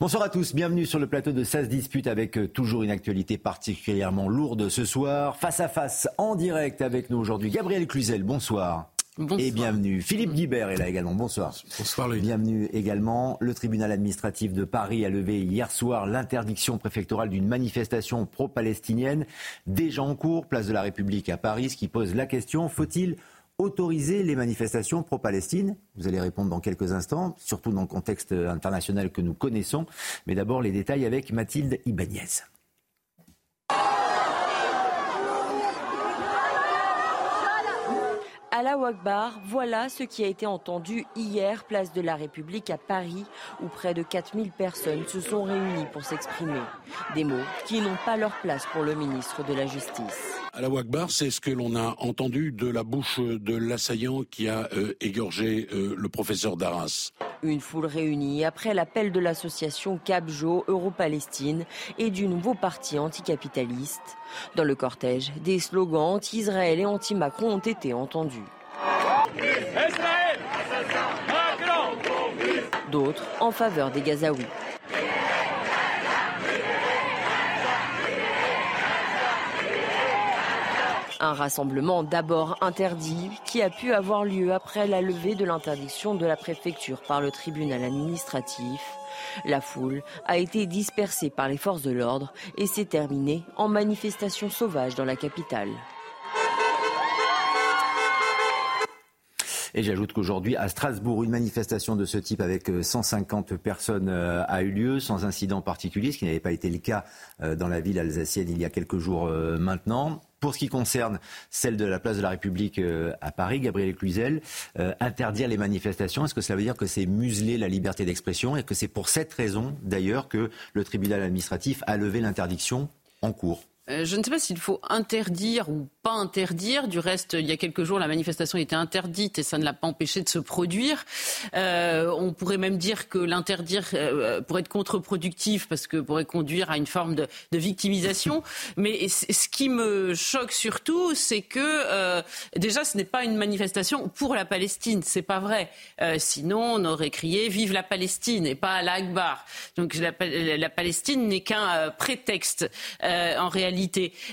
Bonsoir à tous, bienvenue sur le plateau de SAS Dispute avec euh, toujours une actualité particulièrement lourde ce soir. Face à face, en direct avec nous aujourd'hui, Gabriel Cluzel, bonsoir. Bonsoir. Et bienvenue. Philippe Guibert est là également. Bonsoir. Bonsoir Louis. Bienvenue également. Le tribunal administratif de Paris a levé hier soir l'interdiction préfectorale d'une manifestation pro-palestinienne déjà en cours, place de la République à Paris, ce qui pose la question faut-il autoriser les manifestations pro-Palestine Vous allez répondre dans quelques instants, surtout dans le contexte international que nous connaissons. Mais d'abord les détails avec Mathilde Ibanez. Allahu Akbar, voilà ce qui a été entendu hier, place de la République à Paris, où près de 4000 personnes se sont réunies pour s'exprimer. Des mots qui n'ont pas leur place pour le ministre de la Justice. Allahu Akbar, c'est ce que l'on a entendu de la bouche de l'assaillant qui a euh, égorgé euh, le professeur d'Arras. Une foule réunie après l'appel de l'association Cabjo Euro-Palestine et du nouveau parti anticapitaliste. Dans le cortège, des slogans anti-Israël et anti-Macron ont été entendus. D'autres en faveur des Gazaouis. Un rassemblement d'abord interdit qui a pu avoir lieu après la levée de l'interdiction de la préfecture par le tribunal administratif. La foule a été dispersée par les forces de l'ordre et s'est terminée en manifestation sauvage dans la capitale. Et j'ajoute qu'aujourd'hui, à Strasbourg, une manifestation de ce type avec 150 personnes euh, a eu lieu, sans incident particulier, ce qui n'avait pas été le cas euh, dans la ville alsacienne il y a quelques jours euh, maintenant. Pour ce qui concerne celle de la place de la République à Paris, Gabriel Cluzel, interdire les manifestations, est-ce que cela veut dire que c'est museler la liberté d'expression et que c'est pour cette raison, d'ailleurs, que le tribunal administratif a levé l'interdiction en cours? Je ne sais pas s'il faut interdire ou pas interdire. Du reste, il y a quelques jours, la manifestation était interdite et ça ne l'a pas empêché de se produire. Euh, on pourrait même dire que l'interdire euh, pourrait être contre-productif parce que pourrait conduire à une forme de, victimisation. Mais ce qui me choque surtout, c'est que euh, déjà, ce n'est pas une manifestation pour la Palestine. C'est pas vrai. Euh, sinon, on aurait crié "Vive la Palestine" et pas "Allah Akbar". Donc la, la Palestine n'est qu'un euh, prétexte en réalité.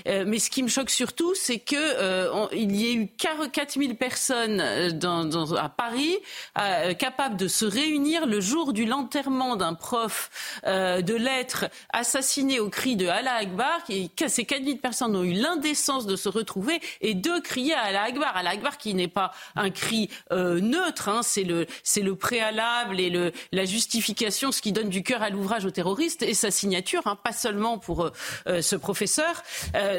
Mais ce qui me choque surtout, c'est qu'il euh, y ait eu 4000 personnes euh, à Paris euh, capables de se réunir le jour du l'enterrement d'un prof de lettres assassiné au cri de Allah Akbar. Et ces 4000 personnes ont eu l'indécence de se retrouver et de crier à Allah Akbar. Allah Akbar qui n'est pas un cri neutre, hein, c'est le, le préalable et la justification, ce qui donne du cœur à l'ouvrage aux terroristes et sa signature, hein, pas seulement pour ce professeur.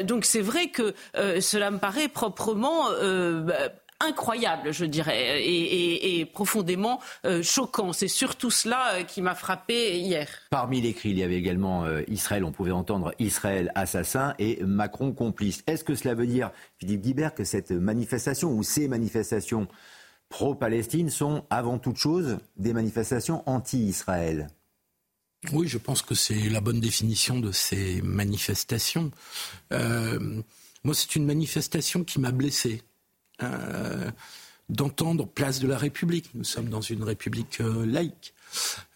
Donc c'est vrai que cela me paraît proprement euh, bah, incroyable, je dirais, et, profondément euh, choquant. C'est surtout cela euh, qui m'a frappé hier. Parmi les cris, il y avait également Israël. On pouvait entendre Israël assassin et Macron complice. Est-ce que cela veut dire, Philippe Guibert, que cette manifestation ou ces manifestations pro-Palestine sont avant toute chose des manifestations anti-Israël? Oui, je pense que c'est la bonne définition de ces manifestations. Moi, c'est une manifestation qui m'a blessé. Euh, d'entendre place de la République, nous sommes dans une République euh, laïque,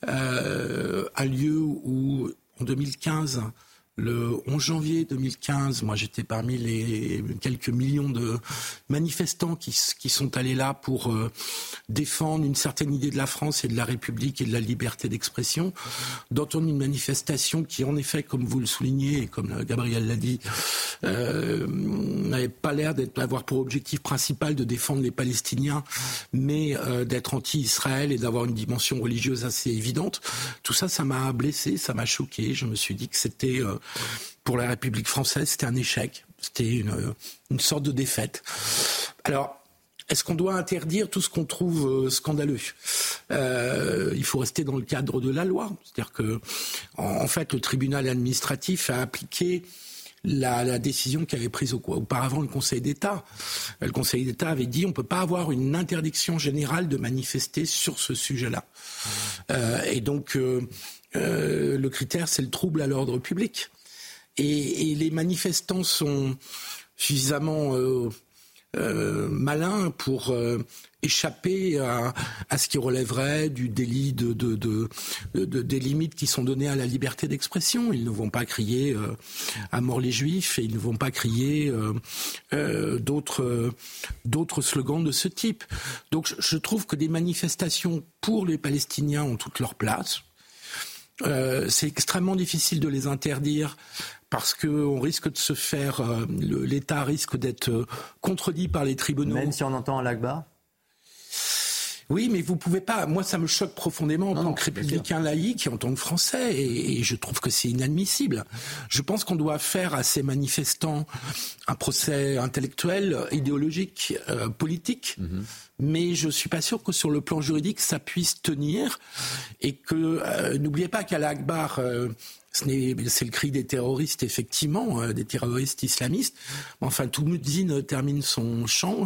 euh, un lieu où en 2015 le 11 janvier 2015, moi j'étais parmi les quelques millions de manifestants qui, sont allés là pour euh, défendre une certaine idée de la France et de la République et de la liberté d'expression, d'entendre une manifestation qui en effet, comme vous le soulignez et comme Gabriel l'a dit, euh, n'avait pas l'air d'avoir pour objectif principal de défendre les Palestiniens, mais euh, d'être anti-Israël et d'avoir une dimension religieuse assez évidente. Tout ça, ça m'a blessé, ça m'a choqué. Je me suis dit que c'était euh, pour la République française, c'était un échec. C'était une, une sorte de défaite. Alors, est-ce qu'on doit interdire tout ce qu'on trouve euh, scandaleux? Euh, Il faut rester dans le cadre de la loi. C'est-à-dire que, en, fait, le tribunal administratif a appliqué la, décision qu'avait prise auparavant le Conseil d'État. Le Conseil d'État avait dit on ne peut pas avoir une interdiction générale de manifester sur ce sujet-là. Euh, et donc, le critère, c'est le trouble à l'ordre public. Et, les manifestants sont suffisamment euh, malin pour euh, échapper à, ce qui relèverait du délit de, de, de, de, des limites qui sont données à la liberté d'expression. Ils ne vont pas crier euh, à mort les juifs et ils ne vont pas crier d'autres slogans de ce type. Donc je trouve que des manifestations pour les Palestiniens ont toute leur place. Euh, c'est extrêmement difficile de les interdire parce qu'on risque de se faire, euh, l'État risque d'être euh, contredit par les tribunaux. Même si on entend l'Akbar oui, mais vous pouvez pas. Moi, ça me choque profondément en tant que républicain laïque et en tant que français, et, je trouve que c'est inadmissible. Je pense qu'on doit faire à ces manifestants un procès intellectuel, idéologique, politique. Mhm mais je suis pas sûr que sur le plan juridique ça puisse tenir et que euh, n'oubliez pas qu'à l'Akbar euh, c'est le cri des terroristes, effectivement, euh, des terroristes islamistes. Enfin, tout Mudzin termine son chant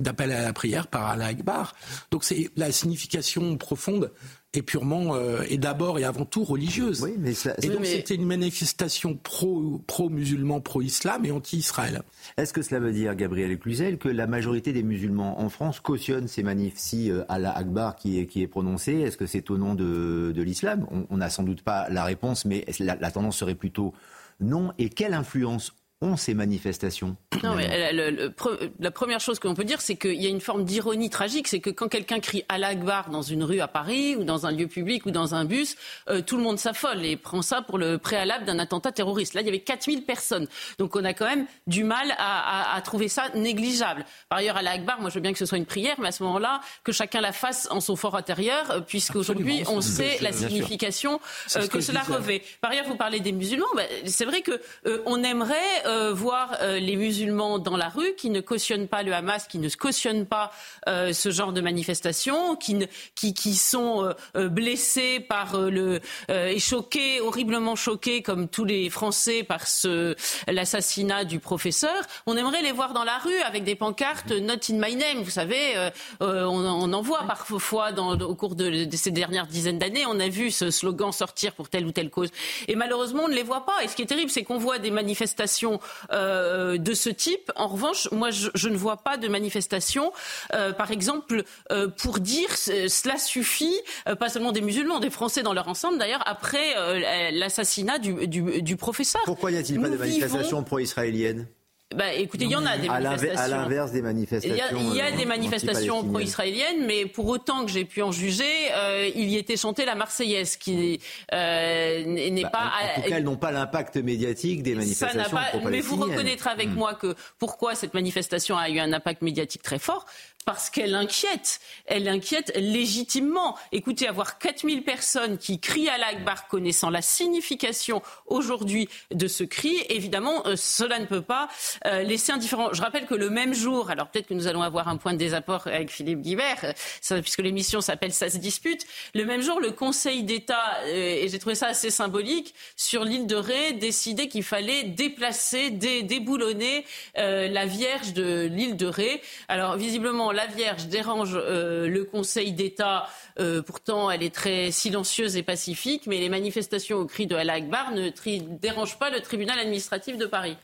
d'appel à la prière par Allah Akbar. Donc c'est la signification profonde est purement euh, et d'abord et avant tout religieuse. Oui, mais et donc c'était une manifestation pro pro musulman, pro islam et anti Israël. Est-ce que cela veut dire, Gabriel Cluzel, que la majorité des musulmans en France cautionnent ces manifs si euh, Allah Akbar qui est qui est prononcé? Est-ce que c'est au nom de, de l'islam? On n'a sans doute pas la réponse, mais la, la tendance serait plutôt non? Et quelle influence ont ces manifestations Non, mais la première chose que l'on peut dire, c'est qu'il y a une forme d'ironie tragique, c'est que quand quelqu'un crie à l'Akbar dans une rue à Paris ou dans un lieu public ou dans un bus, euh, tout le monde s'affole et prend ça pour le préalable d'un attentat terroriste. Là, il y avait 4000 personnes. Donc on a quand même du mal à, trouver ça négligeable. Par ailleurs, à l'Akbar, moi je veux bien que ce soit une prière, mais à ce moment-là, que chacun la fasse en son fort intérieur, euh, puisqu'aujourd'hui on sait la signification euh, que, cela revêt. Par ailleurs, vous parlez des musulmans, bah, c'est vrai que on aimerait euh, voir euh, les musulmans dans la rue qui ne cautionnent pas le Hamas, qui ne cautionnent pas euh, ce genre de manifestation, qui, qui, qui sont blessés par le et choqués, horriblement choqués, comme tous les Français par ce l'assassinat du professeur. On aimerait les voir dans la rue avec des pancartes Not in my name. Vous savez, on, en voit parfois au cours de, de ces dernières dizaines d'années. On a vu ce slogan sortir pour telle ou telle cause. Et malheureusement, on ne les voit pas. Et ce qui est terrible, c'est qu'on voit des manifestations euh, de ce type. En revanche, moi, je, ne vois pas de manifestation, euh, par exemple, euh, pour dire cela suffit, pas seulement des musulmans, des Français dans leur ensemble d'ailleurs, après l'assassinat du, du, professeur. Pourquoi n'y a-t-il pas de manifestation pro-israélienne? Bah, écoutez, il y en a des manifestations. À l'inverse des manifestations. Il y a, des manifestations pro-israéliennes, mais pour autant que j'ai pu en juger, euh, il y était chanté la Marseillaise, qui euh, n'est bah, pas. En, tout cas, elles n'ont pas l'impact médiatique des manifestations pro-palestiniennes. Mais vous reconnaîtrez avec hmm. moi que pourquoi cette manifestation a eu un impact médiatique très fort parce qu'elle inquiète. Elle inquiète légitimement. Écoutez, avoir 4000 personnes qui crient à l'Akbar connaissant la signification aujourd'hui de ce cri, évidemment, euh, cela ne peut pas euh, laisser indifférent. Je rappelle que le même jour, alors peut-être que nous allons avoir un point de désapport avec Philippe Guibert, euh, puisque l'émission s'appelle Ça se dispute, le même jour, le Conseil d'État, et j'ai trouvé ça assez symbolique, sur l'île de Ré, décidait qu'il fallait déplacer, déboulonner la Vierge de l'île de Ré. Alors, visiblement, la Vierge dérange euh, le Conseil d'État. Euh, pourtant, elle est très silencieuse et pacifique, mais les manifestations au cri de Allah Akbar ne dérangent pas le tribunal administratif de Paris.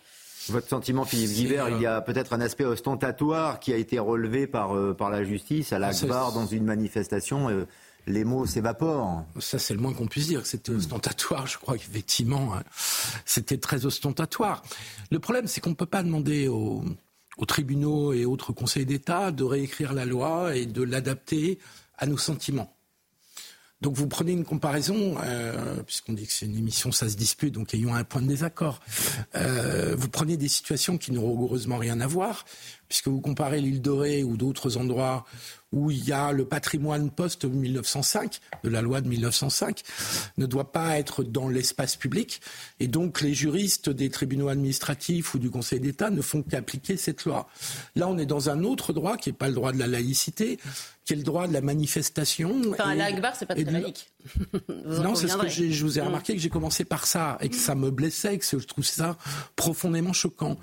Votre sentiment, Philippe Guibert, il y a peut-être un aspect ostentatoire qui a été relevé par, euh, par la justice à l'Akbar dans une manifestation. les mots s'évaporent. Ça, c'est le moins qu'on puisse dire. C'était ostentatoire. Je crois qu'effectivement, hein, c'était très ostentatoire. Le problème, c'est qu'on ne peut pas demander aux, aux tribunaux et autres conseils d'État de réécrire la loi et de l'adapter à nos sentiments. Donc vous prenez une comparaison, euh, puisqu'on dit que c'est une émission, ça se dispute, donc ayons un point de désaccord. Euh, vous prenez des situations qui n'ont rigoureusement rien à voir. Puisque vous comparez l'île de Ré ou d'autres endroits où il y a le patrimoine post-1905, de la loi de 1905, ne doit pas être dans l'espace public. Et donc les juristes des tribunaux administratifs ou du Conseil d'État ne font qu'appliquer cette loi. Là, on est dans un autre droit qui n'est pas le droit de la laïcité, qui est le droit de la manifestation. Enfin, la Akbar, c'est pas très laïque. Non, c'est ce que je vous ai mm. remarqué que j'ai commencé par ça et que ça me blessait, que je trouve ça profondément choquant.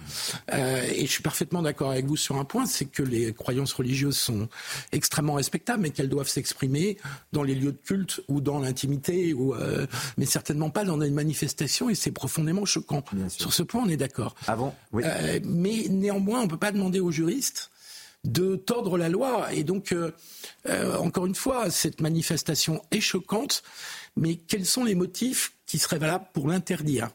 Euh, et je suis parfaitement d'accord avec vous sur un point, c'est que les croyances religieuses sont extrêmement respectables, mais qu'elles doivent s'exprimer dans les lieux de culte ou dans l'intimité, ou euh, mais certainement pas dans une manifestation. Et c'est profondément choquant. Sur ce point, on est d'accord. Avant, oui. Euh, mais néanmoins, on ne peut pas demander aux juristes de tordre la loi. Et donc, euh, euh, encore une fois, cette manifestation est choquante, mais quels sont les motifs qui seraient valables pour l'interdire?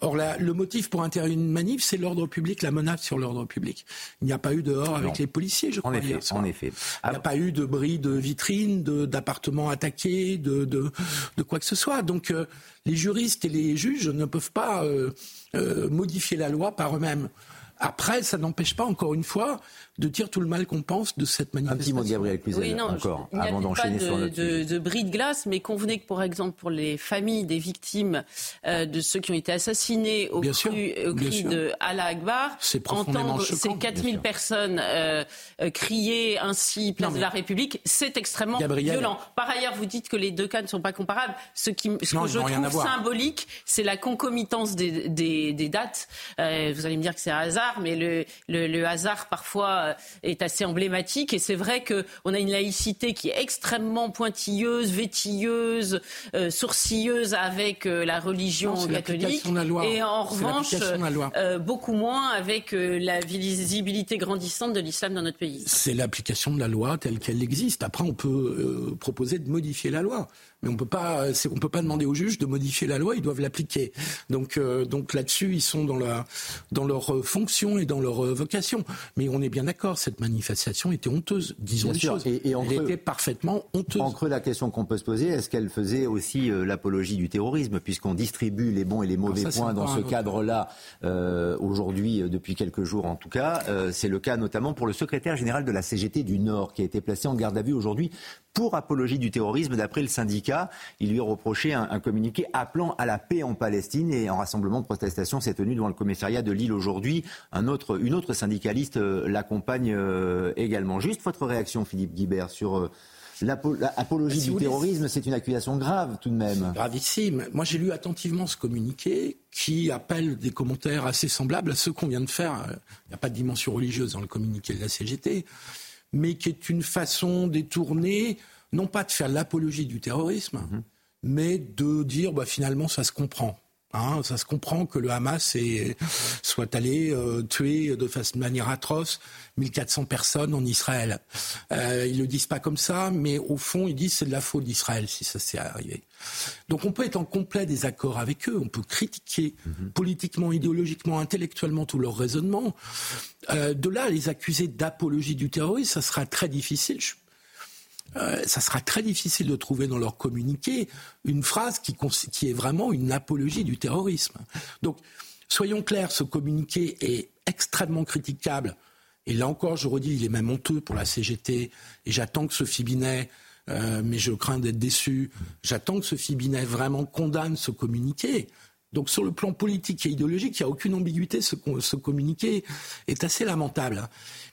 Or, le motif pour interdire une manif, c'est l'ordre public, la menace sur l'ordre public. Il n'y a pas eu dehors avec les policiers, je crois. En effet, en effet. Il n'y a pas eu de bris de vitrines, d'appartements attaqués, de, de, quoi que ce soit. Donc, euh, les juristes et les juges ne peuvent pas modifier la loi par eux-mêmes. Après, ça n'empêche pas, encore une fois, de dire tout le mal qu'on pense de cette manifestation. Un petit mot Gabriel Cluzel, oui, non, encore, je, avant d'enchaîner sur notre de, de bris de glace, mais convenez que, par exemple, pour les familles profondément euh, de ceux qui ont été assassinés au, cru, au cri de Allah Akbar, entendre ces 4000 personnes euh, euh, crier ainsi place de la République, c'est extrêmement violent. Par ailleurs, vous dites que les deux cas ne sont pas comparables. Ce, qui, ce que je trouve symbolique, c'est la concomitance des, des, des dates. Euh, vous allez me dire que c'est un hasard, mais le, le, le hasard parfois euh, est assez emblématique. Et c'est vrai qu'on a une laïcité qui est extrêmement pointilleuse, vétilleuse, euh, sourcilleuse avec euh, la religion catholique. Et en revanche, beaucoup moins avec la visibilité grandissante de l'islam dans notre pays. C'est l'application de la loi telle qu'elle existe. Après, on peut proposer de modifier la loi mais on peut pas, on peut pas demander aux juges de modifier la loi, ils doivent l'appliquer. Donc, euh, donc là-dessus, ils sont dans la, dans leur euh, fonction et dans leur euh, vocation. Mais on est bien d'accord, cette manifestation était honteuse, disons les choses. Et, Elle était parfaitement honteuse. En creux, la question qu'on peut se poser, est-ce qu'elle faisait aussi l'apologie du terrorisme, puisqu'on distribue les bons et les mauvais points dans ce cadre-là aujourd'hui, depuis quelques jours en tout cas. c'est le cas notamment pour le secrétaire général de la CGT du Nord, qui a été placé en garde à vue aujourd'hui pour apologie du terrorisme. D'après le syndicat, il lui a reproché un, communiqué appelant à la paix en Palestine et un rassemblement de protestation s'est tenu devant le commissariat de Lille aujourd'hui. Un autre, une autre syndicaliste euh, l'accompagne euh, également. Juste votre réaction, Philippe Guibert, sur euh, l'apologie du terrorisme, c'est une accusation grave tout de même. Gravissime. Moi, j'ai lu attentivement ce communiqué qui appelle des commentaires assez semblables à ceux qu'on vient de faire. Il n'y a pas de dimension religieuse dans le communiqué de la CGT mais qui est une façon détournée, non pas de faire l'apologie du terrorisme, mhm. mais de dire bah, finalement ça se comprend. Hein, ça se comprend que le Hamas soit allé euh, tuer de façon, manière atroce 1400 personnes en Israël. Euh, ils le disent pas comme ça, mais au fond, ils disent c'est de la faute d'Israël si ça s'est arrivé. Donc on peut être en complet désaccord avec eux, on peut critiquer mhm. politiquement, idéologiquement, intellectuellement tout leur raisonnement. Euh, de là, les accuser d'apologie du terrorisme, ça sera très difficile. Euh, ça sera très difficile de trouver dans leur communiqué une phrase qui, est vraiment une apologie du terrorisme. Donc, soyons clairs, ce communiqué est extrêmement critiquable. Et là encore, je redis, il est même honteux pour la CGT. Et j'attends que Sophie Binet, euh, mais je crains d'être déçu, j'attends que Sophie Binet vraiment condamne ce communiqué. Donc sur le plan politique et idéologique, il n'y a aucune ambiguïté. Ce communiqué est assez lamentable.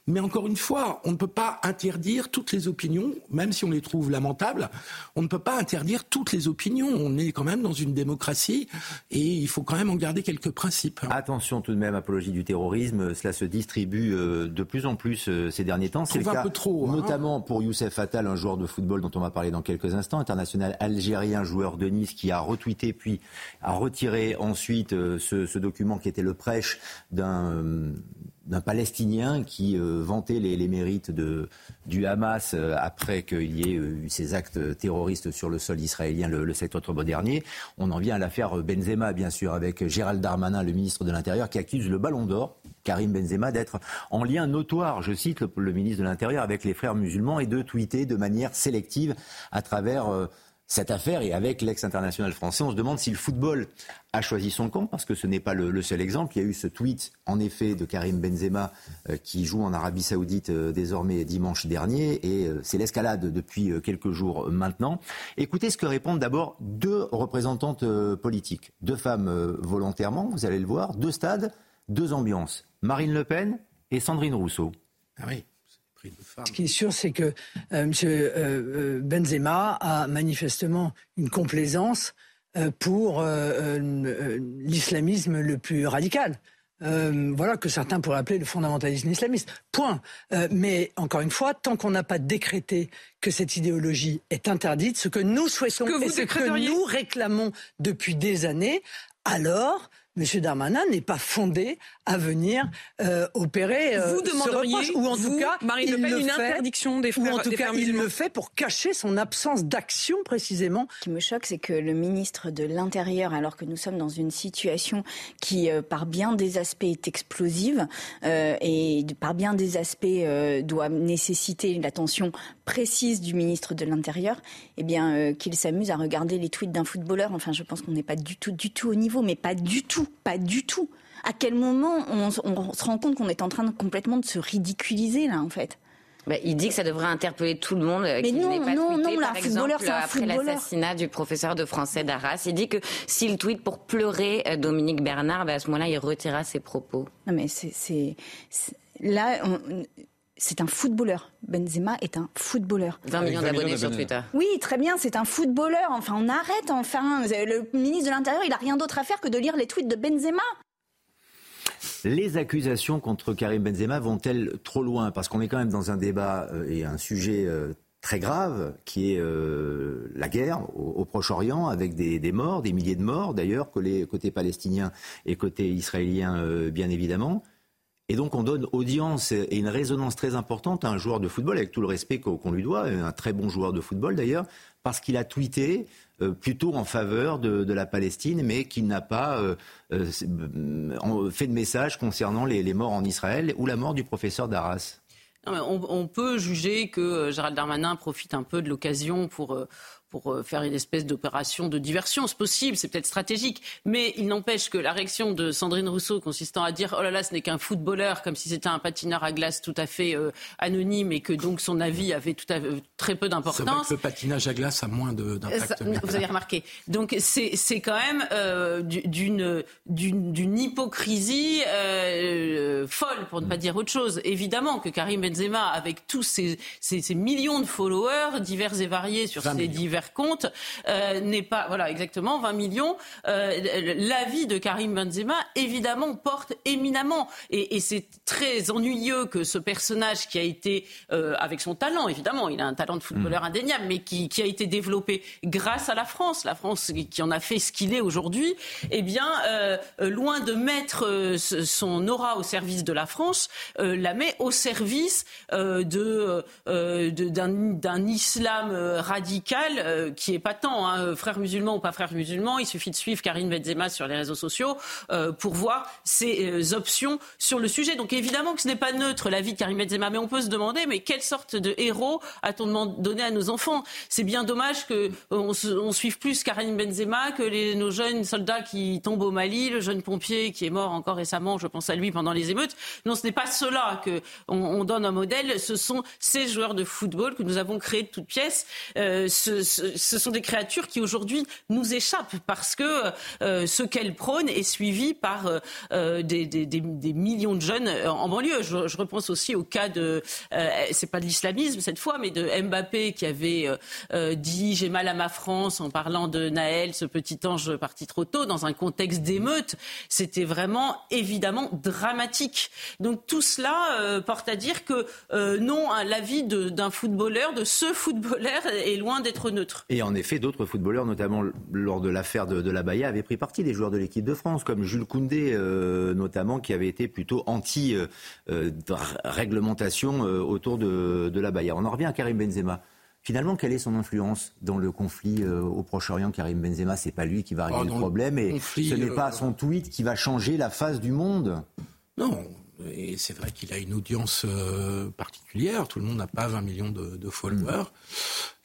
Mais encore une fois, on ne peut pas interdire toutes les opinions, même si on les trouve lamentables. On ne peut pas interdire toutes les opinions. On est quand même dans une démocratie et il faut quand même en garder quelques principes. Attention tout de même, apologie du terrorisme, cela se distribue euh, de plus en plus euh, ces derniers temps. C'est le cas, un peu trop, hein. notamment pour Youssef Attal, un joueur de football dont on va parler dans quelques instants, international algérien, joueur de Nice, qui a retweeté puis a retiré ensuite euh, ce, ce document qui était le prêche d'un d'un Palestinien qui euh, vantait les, mérites de, du Hamas euh, après qu'il y ait euh, eu ces actes terroristes sur le sol israélien le, le 7 octobre dernier. On en vient à l'affaire Benzema, bien sûr, avec Gérald Darmanin, le ministre de l'Intérieur, qui accuse le Ballon d'Or, Karim Benzema, d'être en lien notoire, je cite le, ministre de l'Intérieur, avec les frères musulmans et de tweeter de manière sélective à travers cette affaire et avec l'ex-international français, on se demande si le football a choisi son camp parce que ce n'est pas le, seul exemple. Il y a eu ce tweet, en effet, de Karim Benzema euh, qui joue en Arabie Saoudite euh, désormais dimanche dernier et euh, c'est l'escalade depuis quelques jours maintenant. Écoutez ce que répondent d'abord deux représentantes politiques, deux femmes volontairement, vous allez le voir, deux stades, deux ambiances. Marine Le Pen et Sandrine Rousseau. Ah oui. Ce qui est sûr, c'est que euh, M. Euh, euh, Benzema a manifestement une complaisance pour l'islamisme le plus radical. voilà que certains pourraient appeler le fondamentalisme islamiste. Point. mais encore une fois, tant qu'on n'a pas décrété que cette idéologie est interdite, ce que nous souhaitons et ce que nous réclamons depuis des années, alors M. Darmanin n'est pas fondé à venir euh, opérer euh, vous demanderiez, ou en tout cas, Marine Le Pen, une interdiction des frères, ou en tout cas, il le fait pour cacher son absence d'action précisément. Ce qui me choque, c'est que le ministre de l'Intérieur, alors que nous sommes dans une situation qui, euh, par bien des aspects, est explosive et par bien des aspects doit nécessiter l'attention précise du ministre de l'Intérieur, eh bien, qu'il s'amuse à regarder les tweets d'un footballeur. Enfin, je pense qu'on n'est pas du tout, du tout au niveau, mais pas du tout pas du tout. À quel moment on, se rend compte qu'on est en train de complètement de se ridiculiser là en fait? Bah, il dit que ça devrait interpeller tout le monde. Euh, mais non, pas non, non, par exemple, après l'assassinat du professeur de français d'Arras. Il dit que s'il tweet pour pleurer euh, Dominique Bernard, bah, à ce moment-là, il retirera ses propos. Non, mais c'est là. c'est un footballeur. Benzema est un footballeur. 20 millions d'abonnés sur Twitter. Oui, très bien, c'est un footballeur. Enfin, on arrête, enfin. Le ministre de l'Intérieur, il n'a rien d'autre à faire que de lire les tweets de Benzema. Les accusations contre Karim Benzema vont-elles trop loin? Parce qu'on est quand même dans un débat euh, et un sujet euh, très grave qui est euh, la guerre au, Proche-Orient avec des, morts, des milliers de morts d'ailleurs, côté palestinien et côté israélien bien évidemment. Et donc on donne audience et une résonance très importante à un joueur de football, avec tout le respect qu'on lui doit, un très bon joueur de football d'ailleurs, parce qu'il a tweeté plutôt en faveur de, la Palestine, mais qu'il n'a pas euh, euh, fait de message concernant les, les, morts en Israël ou la mort du professeur d'Arras. On, peut juger que Gérald Darmanin profite un peu de l'occasion pour pour euh, faire une espèce d'opération de diversion. C'est possible, c'est peut-être stratégique. Mais il n'empêche que la réaction de Sandrine Rousseau consistant à dire oh là là, ce n'est qu'un footballeur, comme si c'était un patineur à glace tout à fait euh, anonyme et que donc son avis avait tout à fait, très peu d'importance. le patinage à glace a moins d'impact. Vous avez remarqué. Donc c'est quand même euh, d'une d'une hypocrisie folle, pour ne pas dire autre chose. Évidemment que Karim Benzema, avec tous ses, ses, millions de followers divers et variés sur ses divers compte euh, n'est pas, voilà, exactement, 20 millions. Euh, l'avis de Karim Benzema, évidemment, porte éminemment. Et, c'est très ennuyeux que ce personnage qui a été, euh, avec son talent, évidemment, il a un talent de footballeur mm. indéniable, mais qui, a été développé grâce à la France, la France qui en a fait ce qu'il est aujourd'hui, eh bien, loin de mettre son aura au service de la France, la met au service de d'un islam radical euh, qui est pas tant, hein, frère musulman ou pas frère musulman. Il suffit de suivre Karine Benzema sur les réseaux sociaux euh, pour voir ses euh, options sur le sujet. Donc évidemment que ce n'est pas neutre la vie de Karim Benzema, mais on peut se demander, mais quelle sorte de héros a-t-on donné à nos enfants? C'est bien dommage que on, suive plus Karim Benzema que nos jeunes soldats qui tombent au Mali, le jeune pompier qui est mort encore récemment, je pense à lui pendant les émeutes. Non, ce n'est pas cela que on, donne un modèle. Ce sont ces joueurs de football que nous avons créés de toutes pièces. ce, ce sont des créatures qui aujourd'hui nous échappent parce que euh, ce qu'elles prônent est suivi par euh, euh, des, millions de jeunes en banlieue. Je, repense aussi au cas de, c'est pas de l'islamisme cette fois, mais de Mbappé qui avait dit j'ai mal à ma France en parlant de Naël, ce petit ange parti trop tôt dans un contexte d'émeute. C'était vraiment évidemment dramatique. Donc tout cela porte à dire que non, l'avis d'un footballeur, de ce footballeur, est loin d'être neutre. Et en effet, d'autres footballeurs, notamment lors de l'affaire de, la Baïa, avaient pris parti des joueurs de l'équipe de France, comme Jules Koundé, euh, notamment, qui avait été plutôt anti-réglementation euh, autour de, la Baïa. On en revient à Karim Benzema. Finalement, quelle est son influence dans le conflit euh, au Proche-Orient? Karim Benzema, c'est pas lui qui va régler ah, le problème et ce n'est pas son tweet qui va changer la face du monde? Non, et c'est vrai qu'il a une audience particulière. Tout le monde n'a pas 20 millions de, followers.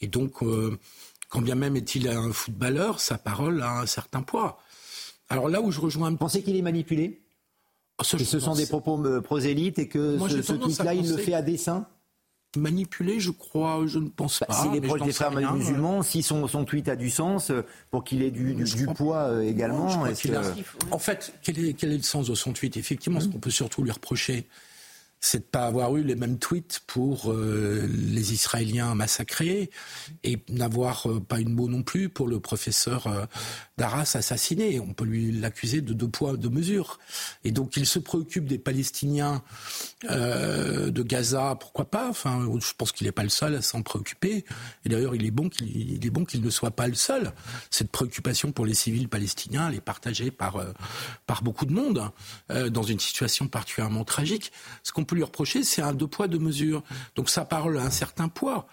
Et donc, quand bien même est-il un footballeur, sa parole a un certain poids. Alors là où je rejoins... Pensez qu'il est manipulé? Oh, Que ce sont des propos euh, prosélytes et que ce, ce tweet-là, il le fait à dessein? Manipulé, je crois, je ne pense bah, pas. S'il est proche des frères musulmans, si son, son, tweet a du sens, euh, pour qu'il ait du, du, poids euh, également. En fait, quel est, quel est, le sens de son tweet? Effectivement, ce qu'on peut surtout lui reprocher, c'est de pas avoir eu les mêmes tweets pour euh, les Israéliens massacrés et n'avoir euh, pas une mot non plus pour le professeur euh, d'Arras assassiné. On peut lui l'accuser de deux poids, deux mesures. Et donc il se préoccupe des Palestiniens de Gaza, pourquoi pas? Enfin, je pense qu'il n'est pas le seul à s'en préoccuper. Et d'ailleurs, il est bon qu'il est bon qu'il ne soit pas le seul. Cette préoccupation pour les civils palestiniens, elle est partagée par par beaucoup de monde dans une situation particulièrement tragique. Ce qu'on peut lui reprocher, c'est un deux poids, deux mesures. Donc sa parole a un certain poids,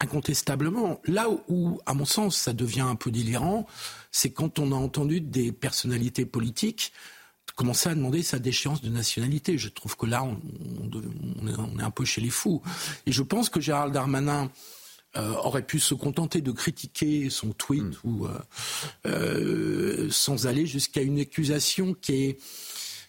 incontestablement. Là où, à mon sens, ça devient un peu délirant, c'est quand on a entendu des personnalités politiques commencer à demander sa déchéance de nationalité. Je trouve que là, on, est un peu chez les fous. Et je pense que Gérald Darmanin euh, aurait pu se contenter de critiquer son tweet hmm. ou euh, euh, sans aller jusqu'à une accusation qui est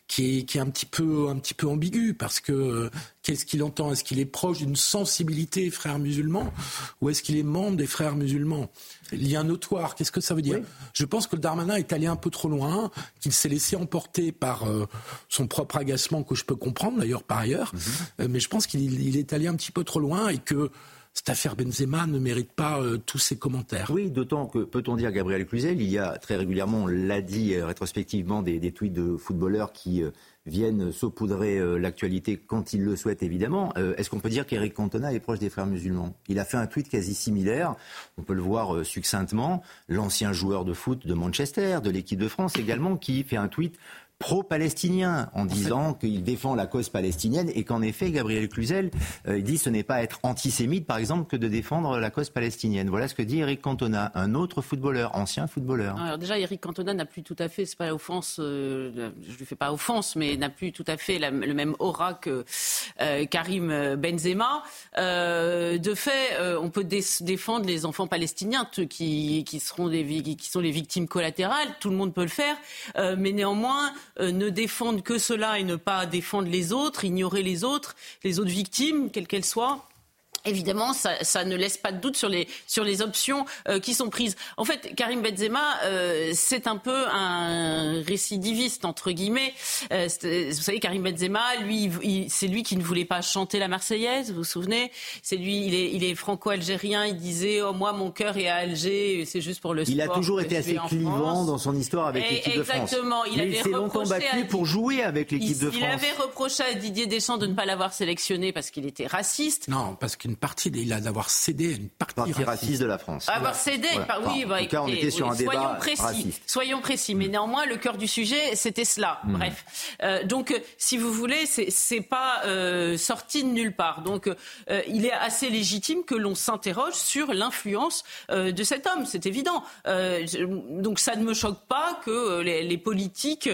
qui est, qui est un petit peu un petit peu ambigu parce que euh, qu'est-ce qu'il entend? Est-ce qu'il est proche d'une sensibilité frères musulmans ou est-ce qu'il est membre des frères musulmans? Lien notoire, qu'est-ce que ça veut dire? Je pense que le Darmanin est allé un peu trop loin, qu'il s'est laissé emporter par euh, son propre agacement que je peux comprendre d'ailleurs par ailleurs, mhm. euh, mais je pense qu'il est allé un petit peu trop loin et que cette affaire Benzema ne mérite pas euh, tous ces commentaires. Oui, d'autant que, peut-on dire, Gabriel Cluzel, il y a très régulièrement, l'a dit euh, rétrospectivement, des, tweets de footballeurs qui euh, viennent saupoudrer l'actualité quand ils le souhaitent, évidemment. Est-ce qu'on peut dire qu'Eric Cantona est proche des frères musulmans? Il a fait un tweet quasi similaire, on peut le voir succinctement, l'ancien joueur de foot de Manchester, de l'équipe de France également, qui fait un tweet pro-palestinien en disant qu'il défend la cause palestinienne et qu'en effet, Gabriel Cluzel euh, dit ce n'est pas être antisémite, par exemple, que de défendre la cause palestinienne. Voilà ce que dit Eric Cantona, un autre footballeur, ancien footballeur. Alors déjà, Eric Cantona n'a plus tout à fait, c'est pas offense, euh, je lui fais pas offense, mais n'a plus tout à fait le même aura que euh, Karim Benzema. de fait, on peut défendre les enfants palestiniens qui, qui seront des, qui sont les victimes collatérales. Tout le monde peut le faire, mais néanmoins euh, ne défendre que cela et ne pas défendre les autres, ignorer les autres, les autres victimes, quelles qu'elles soient Évidemment, ça, ne laisse pas de doute sur les, sur les options euh, qui sont prises. En fait, Karim Benzema, euh, c'est un peu un récidiviste, entre guillemets. Euh, vous savez, Karim Benzema, lui, c'est lui qui ne voulait pas chanter la Marseillaise, vous vous souvenez? C'est lui, il est, il est franco-algérien, il disait oh, « moi, mon cœur est à Alger, c'est juste pour le sport ». Il a toujours été assez clivant dans son histoire avec l'équipe de France. Exactement. Il, avait s'est longtemps battu pour jouer avec l'équipe de France. Il avait reproché à Didier Deschamps de ne pas l'avoir sélectionné parce qu'il était raciste. Non, parce qu'il partie, il a d'avoir cédé à une partie, raciste. de la France. Avoir cédé, oui, bah, on était sur un soyons débat précis, raciste. soyons précis. Mais néanmoins, le cœur du sujet, c'était cela. Hmm. Bref, euh, donc, euh, si vous voulez, c'est pas euh, sorti de nulle part. Donc, euh, il est assez légitime que l'on s'interroge sur l'influence euh, de cet homme. C'est évident. Euh, donc, ça ne me choque pas que les, les politiques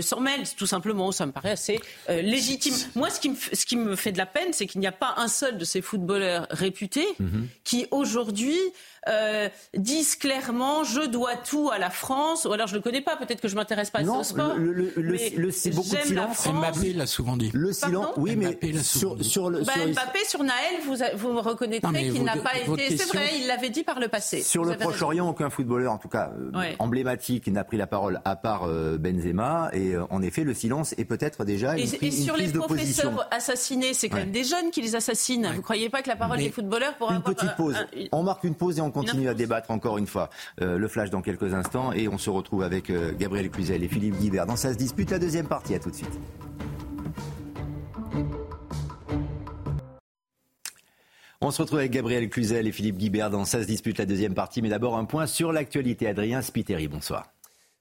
s'en mêlent. Tout simplement, ça me paraît assez légitime. Moi, ce qui, me, ce qui me fait de la peine, c'est qu'il n'y a pas un seul de ces footballeurs réputés mhm. qui aujourd'hui euh, disent clairement je dois tout à la France. Ou alors je le connais pas, peut-être que je m'intéresse pas non, au sport. Le, le, le, c'est beaucoup de silence. Mbappé l'a souvent dit. Le silence, oui, mais sur, sur, le, bah, Mbappé, sur Naël, vous, vous me reconnaîtrez qu'il n'a pas été. C'est vrai, il l'avait dit par le passé. Sur le Proche-Orient, aucun footballeur, en tout cas euh, emblématique, n'a pris la parole à part euh, Benzema. Et en effet, le silence est peut-être déjà une, et, et sur les professeurs assassinés, c'est quand même des jeunes qui les assassinent. Vous croyez pas que la parole des footballeurs pour une petite pause. On marque une pause et on continue à débattre encore une fois. Euh, le flash dans quelques instants et on se retrouve avec euh, Gabriel Cluzel et Philippe Guibert dans Ça se dispute, la deuxième partie. À tout de suite. On se retrouve avec Gabriel Cluzel et Philippe Guibert dans Ça se dispute, la deuxième partie. Mais d'abord un point sur l'actualité. Adrien Spiteri, bonsoir.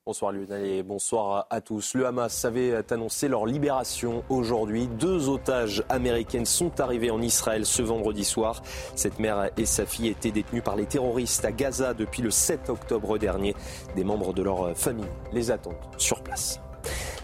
Bonsoir Lionel et bonsoir à tous. Le Hamas avait annoncé leur libération aujourd'hui. Deux otages américaines sont arrivées en Israël ce vendredi soir. Cette mère et sa fille étaient détenues par les terroristes à Gaza depuis le 7 octobre dernier. Des membres de leur famille les attendent sur place.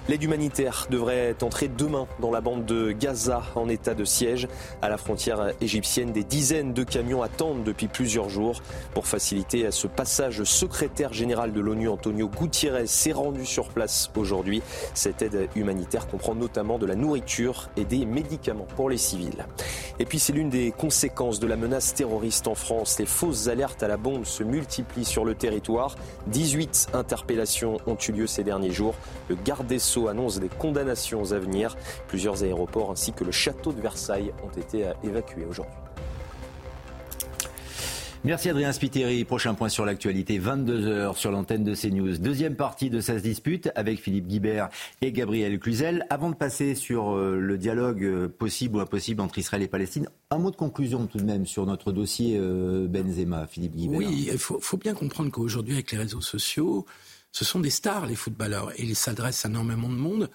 L'aide humanitaire devrait entrer demain dans la bande de Gaza en état de siège. À la frontière égyptienne, des dizaines de camions attendent depuis plusieurs jours. Pour faciliter ce passage, le secrétaire général de l'ONU, Antonio Gutiérrez, s'est rendu sur place aujourd'hui. Cette aide humanitaire comprend notamment de la nourriture et des médicaments pour les civils. Et puis c'est l'une des conséquences de la menace terroriste en France. Les fausses alertes à la bombe se multiplient sur le territoire. 18 interpellations ont eu lieu ces derniers jours. Le garde des annonce des condamnations à venir. Plusieurs aéroports ainsi que le château de Versailles ont été évacués aujourd'hui. Merci Adrien Spiteri. Prochain point sur l'actualité, 22h sur l'antenne de CNews. Deuxième partie de sa dispute avec Philippe Guibert et Gabriel Cluzel. Avant de passer sur euh, le dialogue euh, possible ou impossible entre Israël et Palestine, un mot de conclusion tout de même sur notre dossier euh, Benzema, Philippe Guibert. Oui, il faut, faut bien comprendre qu'aujourd'hui avec les réseaux sociaux, ce sont des stars les footballeurs et ils s'adressent à énormément de monde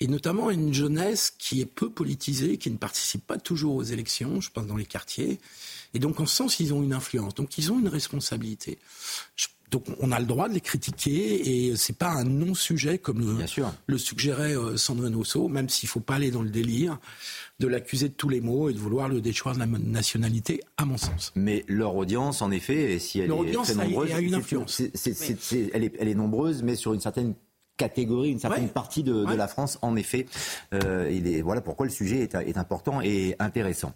et notamment à une jeunesse qui est peu politisée, qui ne participe pas toujours aux élections, je pense dans les quartiers. Et donc, en ce sens, ils ont une influence. Donc, ils ont une responsabilité. donc, on a le droit de les critiquer et c'est pas un non-sujet comme le, le suggérait euh, Sandrine Rousseau, même s'il faut pas aller dans le délire de l'accuser de tous les maux et de vouloir le déchoir de la nationalité, à mon sens. Mais leur audience, en effet, si elle est très nombreuse, a une influence. elle, est, elle est nombreuse, mais sur une certaine catégorie, une certaine partie de, la France, en effet. Euh, voilà pourquoi le sujet est, important et intéressant.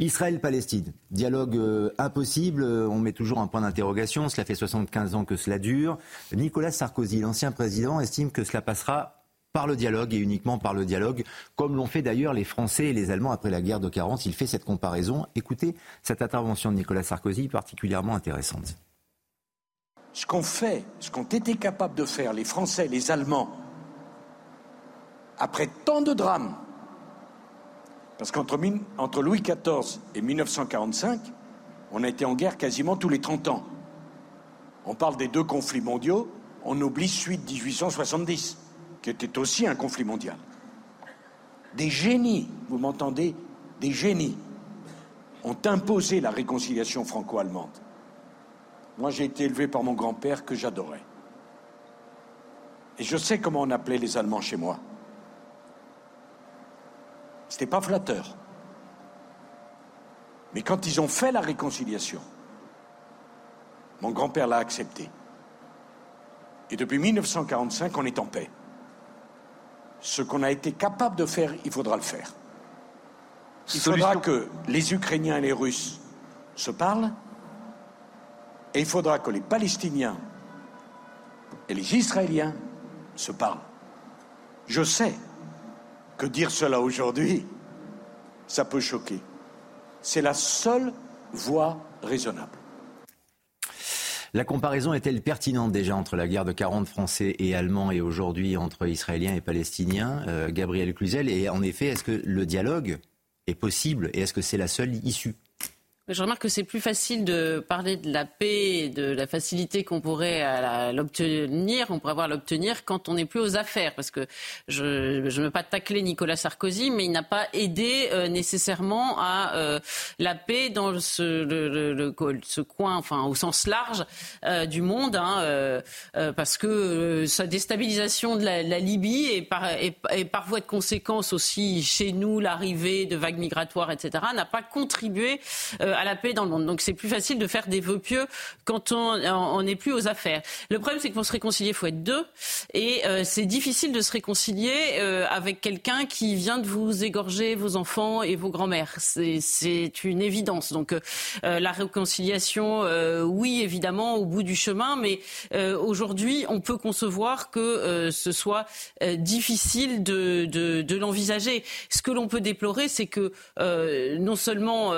Israël-Palestine, dialogue euh, impossible, euh, on met toujours un point d'interrogation, cela fait 75 ans que cela dure. Nicolas Sarkozy, l'ancien président, estime que cela passera par le dialogue et uniquement par le dialogue, comme l'ont fait d'ailleurs les Français et les Allemands après la guerre de 40. Il fait cette comparaison. Écoutez cette intervention de Nicolas Sarkozy particulièrement intéressante ce qu'ont fait, ce qu'ont été capables de faire les Français les Allemands après tant de drames, parce qu'entre entre Louis XIV et 1945, on a été en guerre quasiment tous les 30 ans. On parle des deux conflits mondiaux, on oublie celui de 1870, qui était aussi un conflit mondial. Des génies, vous m'entendez, des génies ont imposé la réconciliation franco-allemande. Moi, j'ai été élevé par mon grand-père que j'adorais. Et je sais comment on appelait les Allemands chez moi. C'était pas flatteur. Mais quand ils ont fait la réconciliation, mon grand-père l'a accepté. Et depuis 1945, on est en paix. Ce qu'on a été capable de faire, il faudra le faire. Il faudra que les Ukrainiens et les Russes se parlent, il faudra que les Palestiniens et les Israéliens se parlent. Je sais que dire cela aujourd'hui, ça peut choquer. C'est la seule voie raisonnable. La comparaison est-elle pertinente déjà entre la guerre de 40 Français et Allemands et aujourd'hui entre Israéliens et Palestiniens euh, Gabriel Cluzel, et en effet, est-ce que le dialogue est possible et est-ce que c'est la seule issue? Je remarque que c'est plus facile de parler de la paix et de la facilité qu'on pourrait l'obtenir, on pourrait avoir l'obtenir quand on n'est plus aux affaires. Parce que je ne veux pas tacler Nicolas Sarkozy, mais il n'a pas aidé euh, nécessairement à euh, la paix dans ce, coin, enfin au sens large euh, du monde, hein, parce que sa déstabilisation de la, Libye et par voie de conséquence aussi chez nous l'arrivée de vagues migratoires, etc., n'a pas contribué à la paix dans le monde. Donc c'est plus facile de faire des vœux pieux quand on n'est plus aux affaires. Le problème, c'est que pour se réconcilier, il faut être deux. Et euh, c'est difficile de se réconcilier euh, avec quelqu'un qui vient de vous égorger vos enfants et vos grands-mères. C'est une évidence. Donc euh, la réconciliation, oui, évidemment, au bout du chemin. Mais aujourd'hui, on peut concevoir que ce soit difficile de, de, l'envisager. Ce que l'on peut déplorer, c'est que non seulement,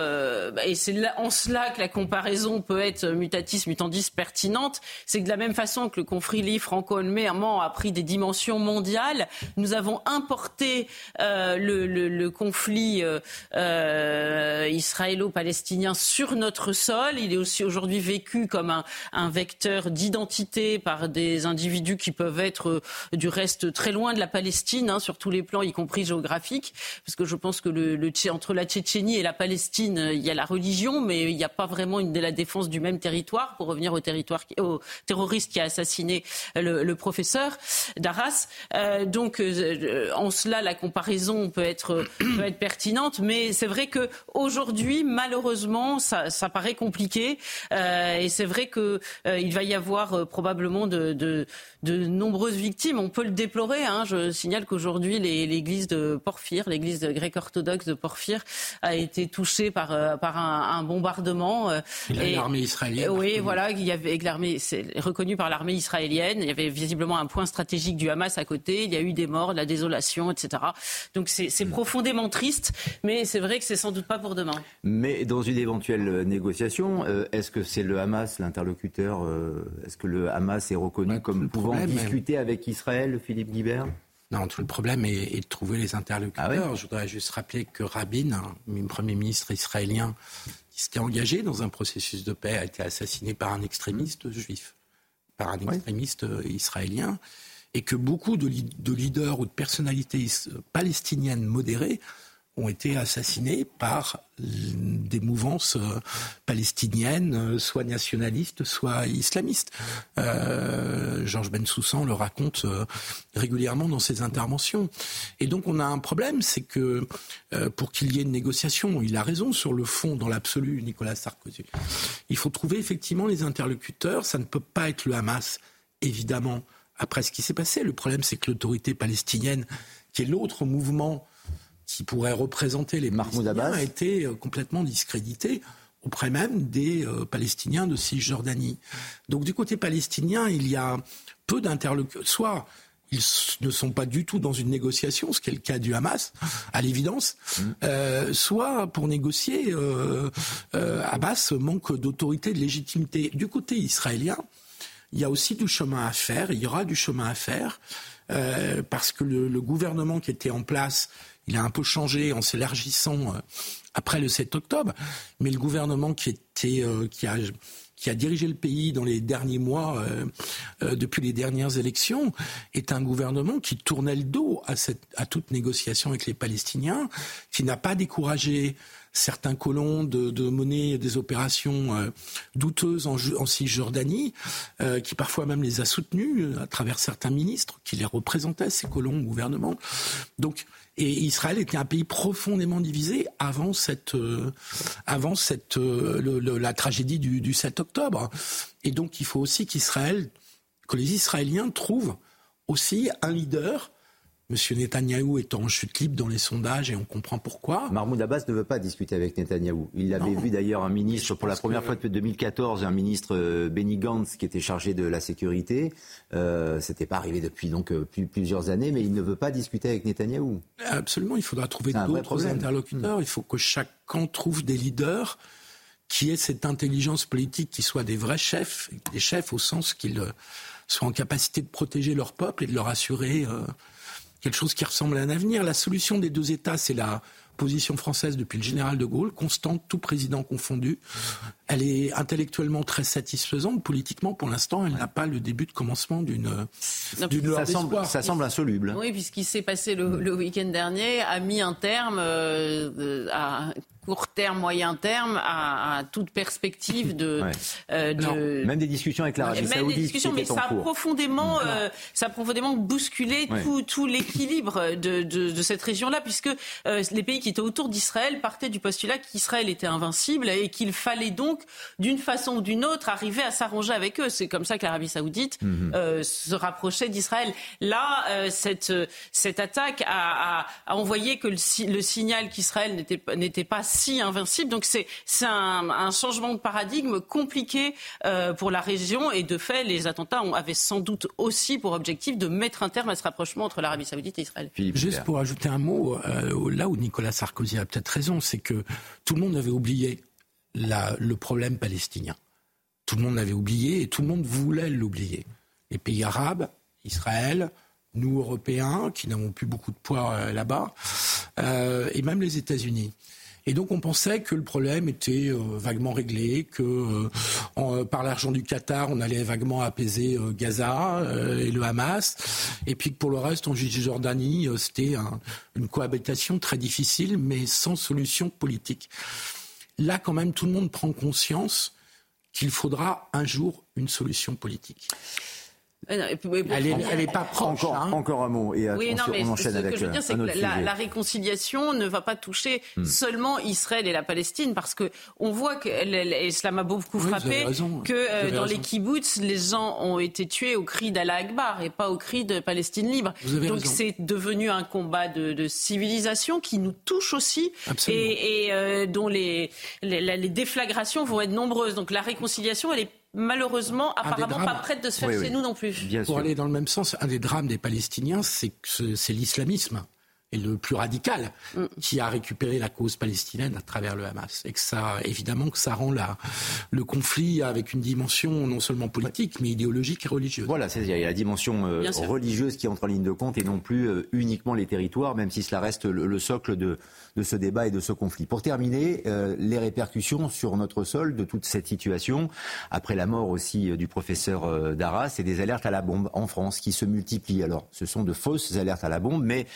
c'est en cela que la comparaison peut être mutatis mutandis pertinente. C'est que de la même façon que le conflit franco-allemand a pris des dimensions mondiales, nous avons importé euh, le, conflit euh, euh, israélo-palestinien sur notre sol. Il est aussi aujourd'hui vécu comme un, vecteur d'identité par des individus qui peuvent être du reste très loin de la Palestine, hein, sur tous les plans, y compris géographiques, parce que je pense que le, entre la Tchétchénie et la Palestine, il y a la religion mais il n'y a pas vraiment la défense du même territoire, pour revenir au, territoire, au terroriste qui a assassiné le, professeur d'Arras. Euh, donc, euh, en cela, la comparaison peut être, pertinente, mais c'est vrai que aujourd'hui, malheureusement, ça, paraît compliqué, euh, et c'est vrai qu'il il va y avoir probablement de, nombreuses victimes. On peut le déplorer. Hein. Je signale qu'aujourd'hui, l'église de Porphyre, l'église grecque-orthodoxe de Porphyre, a été touchée par un, un bombardement. Et l'armée israélienne. Oui, voilà, il y avait l'armée, c'est reconnu par l'armée israélienne. Il y avait visiblement un point stratégique du Hamas à côté. Il y a eu des morts, de la désolation, etc. Donc c'est hmm. profondément triste, mais c'est vrai que c'est sans doute pas pour demain. Mais dans une éventuelle négociation, euh, est-ce que c'est le Hamas l'interlocuteur euh, Est-ce que le Hamas est reconnu bah, comme pouvant discuter avec Israël, Philippe Guibert? Non, tout le problème est, de trouver les interlocuteurs. Ah Je voudrais juste rappeler que Rabin, un Premier ministre israélien, qui s'était engagé dans un processus de paix, a été assassiné par un extrémiste juif par un extrémiste euh, israélien, et que beaucoup de, de, leaders ou de personnalités palestiniennes modérées ont été assassinés par des mouvances euh, palestiniennes, euh, soit nationalistes, soit islamistes. Euh, Georges Bensoussan le raconte régulièrement dans ses interventions. Et donc on a un problème, c'est que pour qu'il y ait une négociation, il a raison sur le fond, dans l'absolu, Nicolas Sarkozy. Il faut trouver effectivement les interlocuteurs. Ça ne peut pas être le Hamas, évidemment, après ce qui s'est passé. Le problème, c'est que l'autorité palestinienne, qui est l'autre mouvement qui pourrait représenter les Mahmoud Abbas a été euh, complètement discrédité auprès même des euh, Palestiniens de Cisjordanie. Donc du côté palestinien, il y a peu d'interlocuteurs. Soit ils ne sont pas du tout dans une négociation, ce qui est le cas du Hamas, à l'évidence. Mmh. Euh, soit pour négocier, Abbas manque d'autorité, de légitimité. Du côté israélien, il y a aussi du chemin à faire, il y aura du chemin à faire, parce que le, le, gouvernement qui était en place il a un peu changé en s'élargissant euh, après le 7 octobre, mais le gouvernement euh, qui a dirigé le pays dans les derniers mois, euh, depuis les dernières élections, est un gouvernement qui tournait le dos à, toute négociation avec les Palestiniens, qui n'a pas découragé certains colons de, de mener des opérations douteuses en, en Cisjordanie, qui parfois même les a soutenus à travers certains ministres qui les représentaient, ces colons au gouvernement. Donc et Israël était un pays profondément divisé avant cette, euh, avant cette, euh, la tragédie du, du 7 octobre. Et donc il faut aussi qu'Israël, que les Israéliens trouvent aussi un leader M. Netanyahou est en chute libre dans les sondages et on comprend pourquoi. Mahmoud Abbas ne veut pas discuter avec Netanyahou. Il avait vu d'ailleurs un ministre, pour la première fois depuis 2014, un ministre euh, Benny Gantz qui était chargé de la sécurité. Euh, C'était pas arrivé depuis donc euh, plusieurs années, mais il ne veut pas discuter avec Netanyahou. Absolument, il faudra trouver d'autres interlocuteurs. Il faut que chaque camp trouve des leaders qui aient cette intelligence politique, qui soient des vrais chefs, des chefs au sens qu'ils euh, soient en capacité de protéger leur peuple et de leur assurer quelque chose qui ressemble à un avenir. La solution des deux États, c'est la position française depuis le général de Gaulle, constante, tout président confondu. Elle est intellectuellement très satisfaisante. Politiquement, pour l'instant, elle n'a pas le début de commencement d'une ça, semble, ça semble insoluble. Oui, puisqu'il s'est passé le, week-end dernier a mis un terme euh, à court terme, moyen terme, à, toute perspective de, euh, même des discussions avec l'Arabie Saoudite. Même des discussions, mais ça a, profondément, euh, ça a profondément bousculé tout, tout l'équilibre de, de, de, cette région-là, puisque euh, les pays qui étaient autour d'Israël partaient du postulat qu'Israël était invincible et qu'il fallait donc, d'une façon ou d'une autre, arriver à s'arranger avec eux. C'est comme ça que l'Arabie Saoudite mhm. euh, se rapprochait d'Israël. Là, cette, cette attaque a, a, a, envoyé que le, le signal qu'Israël n'était pas si invincible. Donc c'est un, un, changement de paradigme compliqué euh, pour la région et de fait les attentats ont, avaient sans doute aussi pour objectif de mettre un terme à ce rapprochement entre l'Arabie saoudite et Israël. Juste pour ajouter un mot, euh, là où Nicolas Sarkozy a peut-être raison, c'est que tout le monde avait oublié la, le problème palestinien. Tout le monde l'avait oublié et tout le monde voulait l'oublier. Les pays arabes, Israël, nous Européens, qui n'avons plus beaucoup de poids euh, là-bas, euh, et même les États-Unis. Et donc on pensait que le problème était euh, vaguement réglé, que euh, euh, par l'argent du Qatar, on allait vaguement apaiser Gaza et le Hamas, et puis que pour le reste, en Cisjordanie, c'était une cohabitation très difficile, mais sans solution politique. là, quand même, tout le monde prend conscience qu'il faudra un jour une solution politique. Elle n'est pas proche. Encore, hein. encore un mot. Et oui, non, mais on ce avec que je veux dire, c'est que la, la, réconciliation ne va pas toucher hmm. seulement Israël et la Palestine, parce que on voit que, et cela m'a beaucoup frappé, que euh, dans les kibbutz, les gens ont été tués au cri d'Allah Akbar et pas au cri de Palestine libre. Donc c'est devenu un combat de, de, civilisation qui nous touche aussi Absolument. et, et euh, dont les, les, les déflagrations vont être nombreuses. Donc la réconciliation, elle est malheureusement apparemment pas prête de se faire chez nous non plus. Pour aller dans le même sens, un des drames des Palestiniens, c'est l'islamisme et le plus radical mm. qui a récupéré la cause palestinienne à travers le Hamas. Et que ça, évidemment, que ça rend la, le conflit avec une dimension non seulement politique, mais idéologique et religieuse. Voilà, c'est-à-dire il y a la dimension euh, religieuse qui entre en ligne de compte et non plus euh, uniquement les territoires, même si cela reste le socle de, de ce débat et de ce conflit. Pour terminer, euh, les répercussions sur notre sol de toute cette situation, après la mort aussi euh, du professeur euh, Darras, et des alertes à la bombe en France qui se multiplient. Alors, ce sont de fausses alertes à la bombe, mais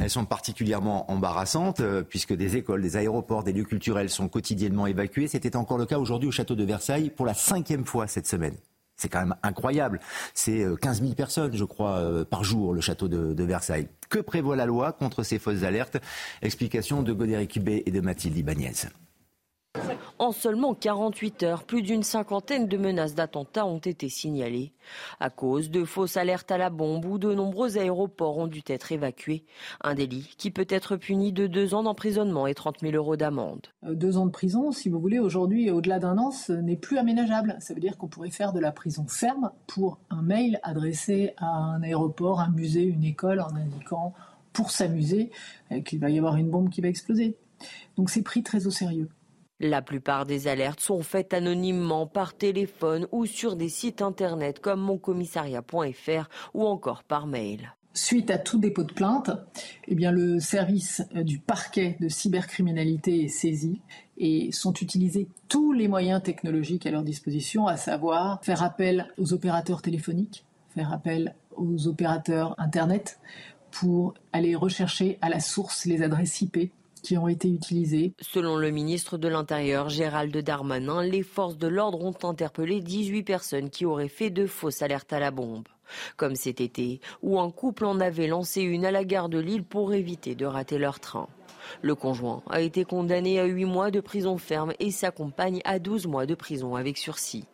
elles sont particulièrement embarrassantes puisque des écoles, des aéroports, des lieux culturels sont quotidiennement évacués. C'était encore le cas aujourd'hui au château de Versailles pour la cinquième fois cette semaine. C'est quand même incroyable. C'est 15 000 personnes, je crois, par jour, le château de, de Versailles. Que prévoit la loi contre ces fausses alertes? Explication de Godéric Hubé et de Mathilde Ibanez. En seulement 48 heures, plus d'une cinquantaine de menaces d'attentats ont été signalées. À cause de fausses alertes à la bombe où de nombreux aéroports ont dû être évacués. Un délit qui peut être puni de deux ans d'emprisonnement et 30 000 euros d'amende. Euh, deux ans de prison, si vous voulez, aujourd'hui, au-delà d'un an, ce n'est plus aménageable. Ça veut dire qu'on pourrait faire de la prison ferme pour un mail adressé à un aéroport, un musée, une école en indiquant pour s'amuser euh, qu'il va y avoir une bombe qui va exploser. Donc c'est pris très au sérieux. La plupart des alertes sont faites anonymement par téléphone ou sur des sites internet comme moncommissariat.fr ou encore par mail. Suite à tout dépôt de plainte, eh le service du parquet de cybercriminalité est saisi et sont utilisés tous les moyens technologiques à leur disposition, à savoir faire appel aux opérateurs téléphoniques, faire appel aux opérateurs Internet pour aller rechercher à la source les adresses IP qui ont été utilisés. Selon le ministre de l'Intérieur Gérald Darmanin, les forces de l'ordre ont interpellé 18 personnes qui auraient fait de fausses alertes à la bombe. Comme cet été, où un couple en avait lancé une à la gare de Lille pour éviter de rater leur train. Le conjoint a été condamné à 8 mois de prison ferme et sa compagne à 12 mois de prison avec sursis.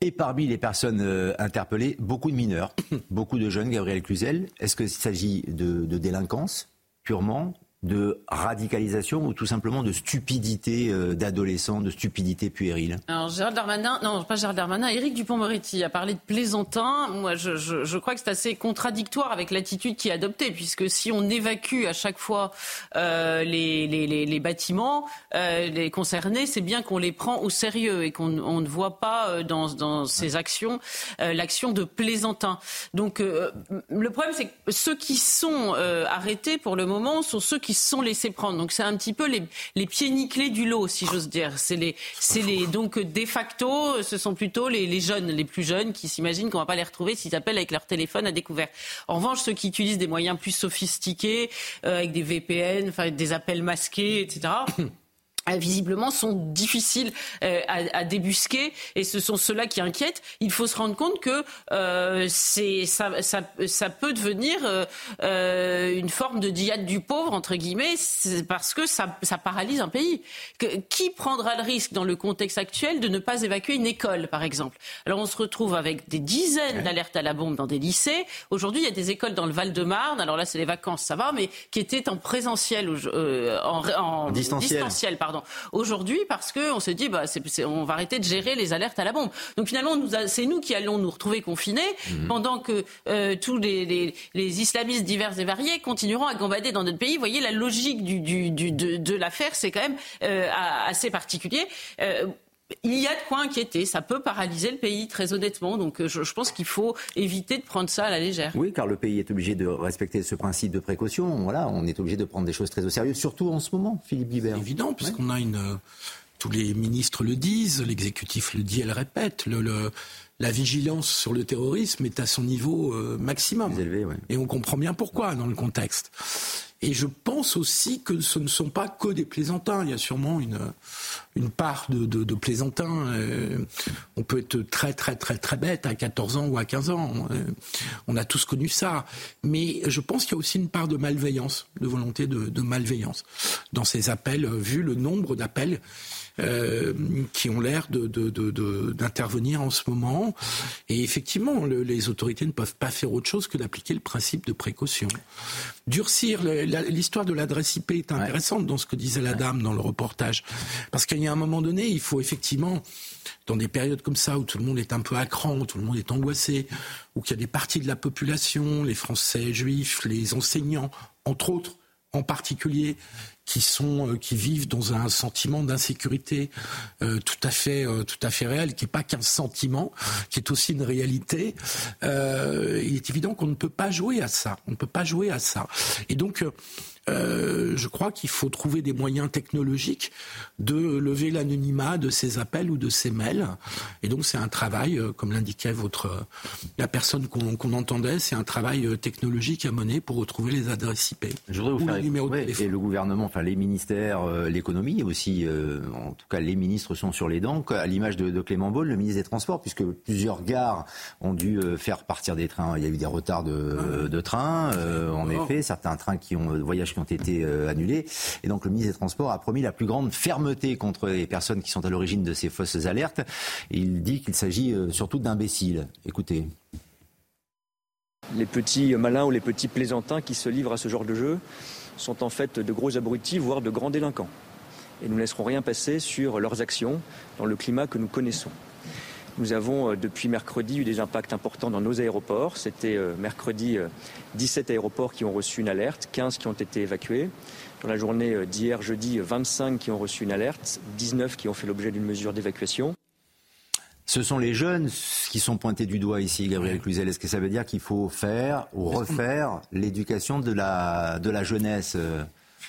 Et parmi les personnes euh, interpellées, beaucoup de mineurs, beaucoup de jeunes, Gabriel Cluzel. Est-ce qu'il s'agit de délinquance? Purement de radicalisation ou tout simplement de stupidité euh, d'adolescents, de stupidité puérile? Alors Gérald Darmanin, non pas Gérald Darmanin, Éric Dupont-Moretti a parlé de plaisantin. Moi je, je, je crois que c'est assez contradictoire avec l'attitude qui est adoptée, puisque si on évacue à chaque fois euh, les, les, les, les, bâtiments euh, les concernés, c'est bien qu'on les prend au sérieux et qu'on on ne voit pas euh, dans, dans ces actions l'action de plaisantin. Donc le problème c'est que ceux qui sont arrêtés pour le moment sont ceux qui sont laissés prendre. Donc c'est un petit peu les, les pieds nickelés du lot, si j'ose dire. C'est les, c'est les, donc de facto, ce sont plutôt les, les jeunes, les plus jeunes, qui s'imaginent qu'on va pas les retrouver s'ils appellent avec leur téléphone à découvert. En revanche, ceux qui utilisent des moyens plus sophistiqués, euh, avec des VPN, enfin des appels masqués, etc. Euh, visiblement sont difficiles euh, à, à, débusquer et ce sont ceux-là qui inquiètent. Il faut se rendre compte que euh, c'est ça, ça, ça, peut devenir euh, une forme de diade du pauvre entre guillemets parce que ça, ça paralyse un pays. Que, qui prendra le risque dans le contexte actuel de ne pas évacuer une école par exemple? Alors on se retrouve avec des dizaines d'alertes à la bombe dans des lycées. Aujourd'hui il y a des écoles dans le Val-de-Marne. Alors là c'est les vacances ça va, mais qui étaient en présentiel en, en, distanciel. distanciel pardon aujourd'hui parce qu'on se dit bah, on va arrêter de gérer les alertes à la bombe. Donc finalement, c'est nous qui allons nous retrouver confinés mhm. pendant que euh, tous les, islamistes divers et variés continueront à gambader dans notre pays. Vous voyez, la logique du, de, l'affaire, c'est quand même euh, assez particulier. Euh, il y a de quoi inquiéter. Ça peut paralyser le pays, très honnêtement. Donc je, je pense qu'il faut éviter de prendre ça à la légère. Oui, car le pays est obligé de respecter ce principe de précaution. Voilà, on est obligé de prendre des choses très au sérieux, surtout en ce moment, Philippe Guibert. évident, puisqu'on a une. Tous les ministres le disent, l'exécutif le dit, elle répète. Le, la vigilance sur le terrorisme est à son niveau euh, maximum. Et on comprend bien pourquoi dans le contexte. Et je pense aussi que ce ne sont pas que des plaisantins. Il y a sûrement une, une part de, de, plaisantins. Euh, on peut être très, très, très, très bête à 14 ans ou à 15 ans. Euh, on a tous connu ça. Mais je pense qu'il y a aussi une part de malveillance, de volonté de, de malveillance dans ces appels, vu le nombre d'appels euh, qui ont l'air d'intervenir de, de, en ce moment. Et effectivement, le, les autorités ne peuvent pas faire autre chose que d'appliquer le principe de précaution. Durcir l'histoire de l'adresse IP est intéressante dans ce que disait la dame dans le reportage, parce qu'il y a un moment donné, il faut effectivement dans des périodes comme ça où tout le monde est un peu à cran, où tout le monde est angoissé, où il y a des parties de la population, les Français juifs, les enseignants, entre autres, en particulier, qui sont euh, qui vivent dans un sentiment d'insécurité euh, tout à fait euh, tout à fait réel qui n'est pas qu'un sentiment qui est aussi une réalité. Il est évident qu'on ne peut pas jouer à ça. On ne peut pas jouer à ça. Et donc euh, je crois qu'il faut trouver des moyens technologiques de lever l'anonymat de ces appels ou de ces mails. Et donc c'est un travail, euh, comme l'indiquait votre la personne qu'on entendait, c'est un travail euh, technologique à mener pour retrouver les adresses IP. Je voudrais vous faire et le gouvernement, enfin les ministères, l'économie aussi, en tout cas les ministres sont sur les dents, à l'image de, Clément Beaune, le ministre des Transports, puisque plusieurs gares ont dû faire partir des trains. Il y a eu des retards de, de trains, en effet, certains trains qui ont voyagé qui ont été euh, annulés. Et donc le ministre des Transports a promis la plus grande fermeté contre les personnes qui sont à l'origine de ces fausses alertes. il dit qu'il s'agit euh, surtout d'imbéciles. Écoutez. Les petits malins ou les petits plaisantins qui se livrent à ce genre de jeu sont en fait de gros abrutis, voire de grands délinquants. Et nous ne laisserons rien passer sur leurs actions dans le climat que nous connaissons. Nous avons euh, depuis mercredi eu des impacts importants dans nos aéroports. C'était euh, mercredi 17 euh, aéroports qui ont reçu une alerte, 15 qui ont été évacués. Dans la journée d'hier, jeudi, 25 qui ont reçu une alerte, 19 qui ont fait l'objet d'une mesure d'évacuation. Ce sont les jeunes qui sont pointés du doigt ici, Gabriel Cluzel. Est-ce que ça veut dire qu'il faut faire ou refaire l'éducation de la, de la jeunesse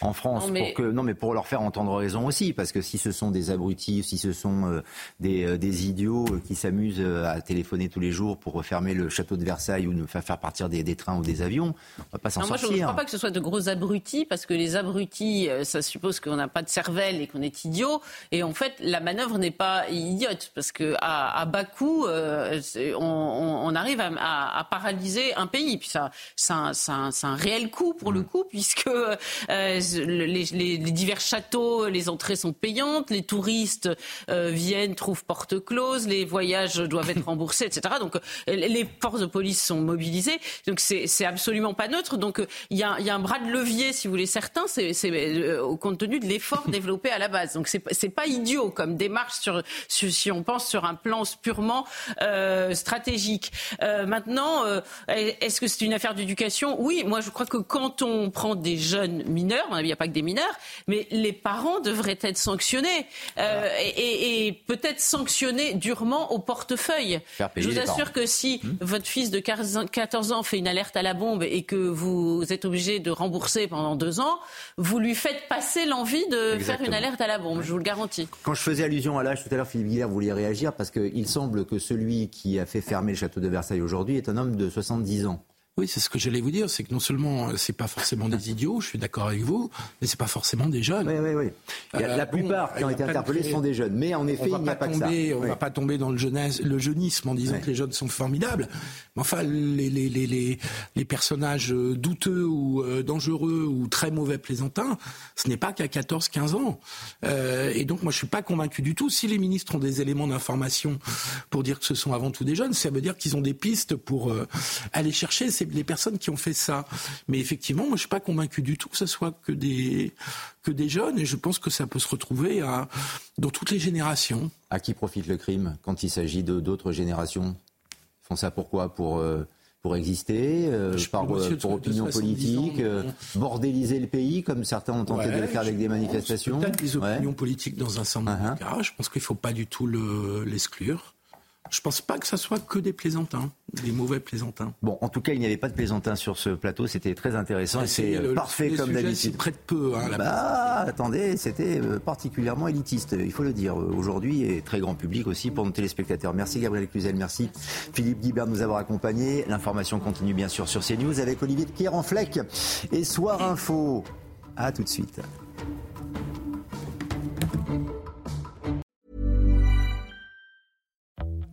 en France non mais... Pour que, non, mais pour leur faire entendre raison aussi, parce que si ce sont des abrutis, si ce sont euh, des, euh, des, idiots euh, qui s'amusent à téléphoner tous les jours pour refermer le château de Versailles ou nous faire partir des, des trains ou des avions, on va pas s'en sortir. Moi, je ne crois pas que ce soit de gros abrutis, parce que les abrutis, ça suppose qu'on n'a pas de cervelle et qu'on est idiot. Et en fait, la manœuvre n'est pas idiote, parce que à, à bas coût, on, on, arrive à, à, paralyser un pays. Puis ça, c'est un, un, un, réel coût pour le mmh. coup, puisque les, divers châteaux, les entrées sont payantes, les touristes euh, viennent, trouvent porte close, les voyages doivent être remboursés, etc. Donc euh, les forces de police sont mobilisées. Donc c'est absolument pas neutre. Donc euh, il y, a, un bras de levier, si vous voulez, certains, c'est au compte tenu de l'effort développé à la base. Donc c'est pas idiot comme démarche si on pense sur un plan purement stratégique. maintenant, est-ce que c'est une affaire d'éducation? Oui, moi je crois que quand on prend des jeunes mineurs, il n'y a pas que des mineurs, mais les parents devraient être sanctionnés euh, et, peut-être sanctionnés durement au portefeuille. Je vous assure que si hmm. votre fils de 14 ans fait une alerte à la bombe et que vous êtes obligé de rembourser pendant deux ans, vous lui faites passer l'envie de faire une alerte à la bombe, je vous le garantis. Quand je faisais allusion à l'âge tout à l'heure, Philippe Guillard voulait réagir parce qu'il semble que celui qui a fait fermer le château de Versailles aujourd'hui est un homme de 70 ans. Oui, c'est ce que j'allais vous dire, c'est que non seulement euh, c'est pas forcément des idiots, je suis d'accord avec vous, mais c'est pas forcément des jeunes. Oui, oui, oui. Euh, la plupart qui ont été interpellés sont des jeunes, mais en effet, il n'y a pas, tomber, On ne va pas tomber dans le, jeunesse, le jeunisme en disant que les jeunes sont formidables, mais enfin, les, les, les, les, personnages euh, douteux ou dangereux ou très mauvais plaisantins, ce n'est pas qu'à 14-15 ans. Euh, et donc, moi, je suis pas convaincu du tout. Si les ministres ont des éléments d'information pour dire que ce sont avant tout des jeunes, ça veut dire qu'ils ont des pistes pour aller chercher ces les personnes qui ont fait ça. Mais effectivement, moi, je suis pas convaincu du tout que ce soit que des que des jeunes, et je pense que ça peut se retrouver à, dans toutes les générations. À qui profite le crime quand il s'agit de d'autres générations? Ils font ça pourquoi? Pour euh, pour exister, euh, euh, pour opinion politique, bordéliser le pays comme certains ont tenté de le faire avec des manifestations. Peut-être des opinions politiques dans un certain nombre uh-huh. Je pense qu'il ne faut pas du tout l'exclure. Je pense pas que ce soit que des plaisantins, des mauvais plaisantins. Bon, en tout cas, il n'y avait pas de plaisantins sur ce plateau. C'était très intéressant et c'est euh, parfait comme d'habitude. près de peu. Hein, bah, attendez, c'était euh, particulièrement élitiste, il faut le dire euh, aujourd'hui et très grand public aussi pour nos téléspectateurs. Merci Gabriel Cluzel, merci Philippe Guibert de nous avoir accompagnés. L'information continue bien sûr sur CNews avec Olivier de Pierre en Fleck et Soir Info. À tout de suite.